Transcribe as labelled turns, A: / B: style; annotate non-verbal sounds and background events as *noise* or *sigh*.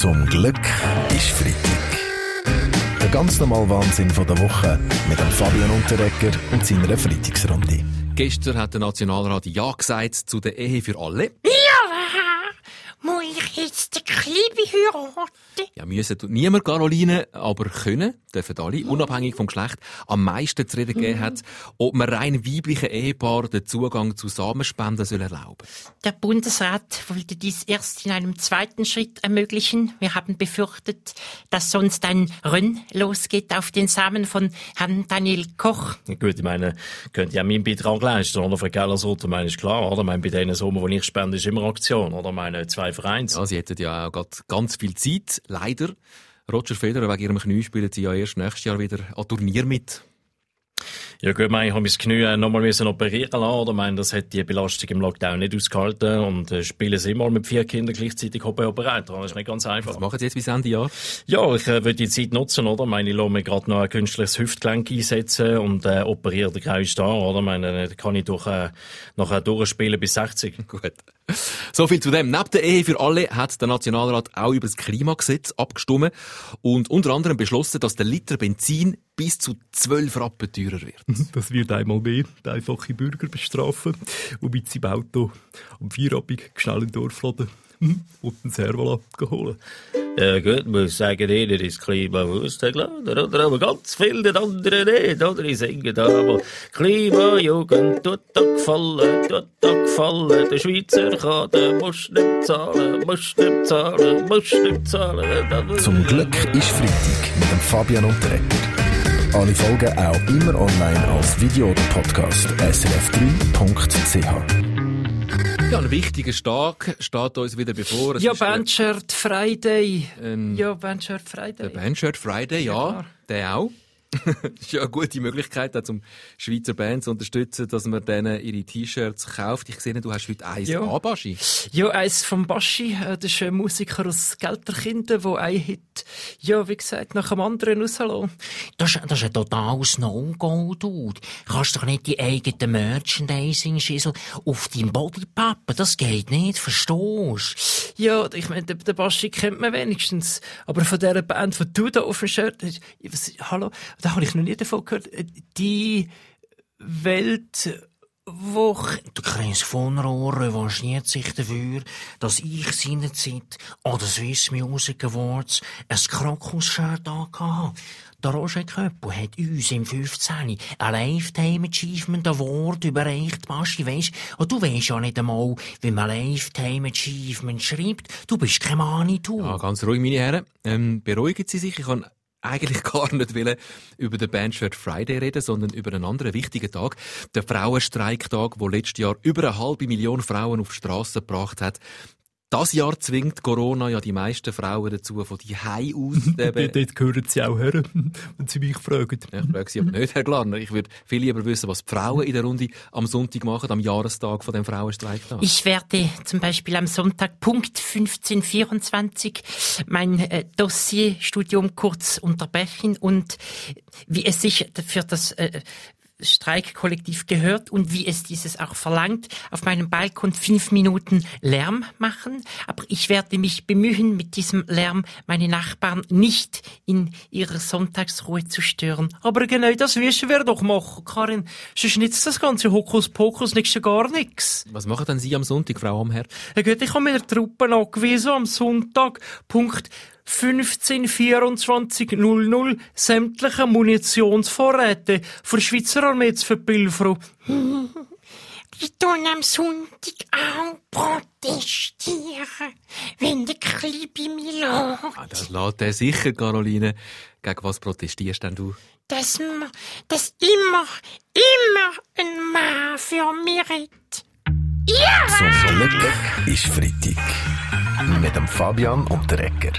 A: Zum Glück ist Freitag. Der ganz normale Wahnsinn von der Woche mit dem Fabian Unterrecker und seiner Freitagsrunde.
B: Gestern hat der Nationalrat Ja gesagt zu der Ehe für alle.
C: Ja, ich jetzt den Klibi heiraten?
B: Ja, müssen tut niemand, Caroline, aber können, dürfen alle, unabhängig vom Geschlecht, am meisten zu reden gegeben hat, ob man rein weiblichen Ehepaaren den Zugang zu Samenspenden soll erlauben
C: Der Bundesrat wollte dies erst in einem zweiten Schritt ermöglichen. Wir haben befürchtet, dass sonst ein Rönn losgeht auf den Samen von Herrn Daniel Koch.
D: Gut, ich meine, könnt auch meinen Beitrag leisten, oder? Für Geller Sorte, meine ist klar, oder? Ich meine, bei denen Sommer, die ich spende, ist immer Aktion, oder? Ich meine, zwei Vereins.
B: Ja, sie hätten ja auch ganz viel Zeit, leider. Roger Federer, wegen ihrem Knie spielen sie ja erst nächstes Jahr wieder an Turnier mit.
D: Ja gut, ich habe mein Knie äh, nochmal müssen operieren lassen, oder? Ich meine, das hat die Belastung im Lockdown nicht ausgehalten und äh, spielen sie immer mit vier Kindern gleichzeitig Operator. Das ist nicht ganz einfach.
B: Was machen sie jetzt bis Ende Jahr?
D: Ja, ich äh, will die Zeit nutzen, oder? Ich meine, ich lasse mir gerade noch ein künstliches Hüftgelenk einsetzen und äh, operiere den grauen Star, oder? Ich meine, da kann ich durch, äh, nachher durchspielen bis 60. *laughs*
B: Gut. *laughs* So viel zu dem. Neben der Ehe für alle hat der Nationalrat auch über das Klimagesetz abgestimmt und unter anderem beschlossen, dass der Liter Benzin bis zu 12 Rappen teurer wird. *laughs*
E: Das wird einmal mehr den einfachen Bürger bestrafen, der mit seinem Auto am Feierabend schnell in Dorf laden und einen Servola holen.
D: Ja gut, muss sagen, jeder ist klimabewusst, klar, oder? Aber ganz viele andere nicht, oder? Ich singe da, aber Klimajugend tut da gefallen, tut da gefallen. Der Schweizer kann, der muss nicht zahlen, muss nicht zahlen, muss nicht zahlen.
A: Zum Glück ist Freitag mit dem Fabian Unterrecker. Alle Folgen auch immer online als Video oder Podcast srf3.ch.
B: Ja, ein wichtiger Tag steht uns wieder bevor. Es
C: Ja,
B: der-
C: Bandshirt Friday.
B: Ähm,
C: Ja, Bandshirt
B: Der
C: Friday.
B: Bandshirt Friday, ja,
C: klar.
B: der auch. *laughs* das ist ja eine gute Möglichkeit, auch zum Schweizer Band zu unterstützen, dass man denen ihre T-Shirts kauft. Ich sehe, du hast heute eins
C: Ja.
B: an, Baschi.
C: Ja, eins vom Baschi, äh, das ist ein Musiker aus Gelterkinden, der ein Hit, ja, wie gesagt, nach dem anderen rauslassen.
F: Das, ist- das ist ein totales No-Go, Dude. Kannst doch nicht die eigenen Merchandising-Schissel auf deinem Body pappen. Das geht nicht, verstehst
C: Ja, ich meine, den, den Baschi kennt man wenigstens. Aber von dieser Band, die du da auf dem Shirt hast, was, hallo, da habe ich noch nie davon gehört. Die Weltwoche.
F: Der Kreis von Rohr revanchiert sich dafür, dass ich seinerzeit an den Swiss Music Awards ein Krokus-Shirt angehabt Der Roger Köppel hat uns im 15. ein Lifetime Achievement Award überreicht, Basti, weisst? Und du weisst ja nicht einmal, wie man Lifetime Achievement schreibt. Du bist kein Manitou.
B: Ja, ganz ruhig, meine Herren. Ähm, beruhigen Sie sich. Ich kann eigentlich *laughs* gar nicht wollen über den Bandshirt Friday reden, sondern über einen anderen wichtigen Tag. Der Frauenstreiktag, der letztes Jahr über eine halbe Million Frauen auf die Straße gebracht hat. Das Jahr zwingt Corona ja die meisten Frauen dazu, von die Hause aus *laughs*
E: Dort,
B: eben
E: dort gehören sie auch her, *laughs* wenn sie mich fragen.
B: Ja, ich frage Sie aber nicht, Herr Glarner. Ich würde viel lieber wissen, was die Frauen in der Runde am Sonntag machen, am Jahrestag von dem Frauenstreiktag.
C: Ich werde zum Beispiel am Sonntag Punkt 1524 mein äh, Dossierstudium kurz unterbrechen und wie es sich für das äh, Streikkollektiv gehört und wie es dieses auch verlangt, auf meinem Balkon fünf Minuten Lärm machen. Aber ich werde mich bemühen, mit diesem Lärm meine Nachbarn nicht in ihrer Sonntagsruhe zu stören. Aber genau das müssen wir doch machen, Karin. Sonst nützt das ganze Hokuspokus nichts ja gar nichts.
B: Was machen denn Sie am Sonntag, Frau Amherr?
C: Ja gut, ich habe mir Truppen angewiesen am Sonntag, Punkt 15.24.00 sämtliche Munitionsvorräte für die Schweizer Armee zu verpilfern.
G: Ich tun am Sonntag auch protestieren, wenn der Klibi mich lässt.
B: Ah, das lässt er sicher, Caroline. Gegen was protestierst denn du?
G: Dass, ma- dass immer, immer ein Mann für mich redet. Ja!
A: Zum Glück ist Freitag. Mit dem Fabian Unterrecker.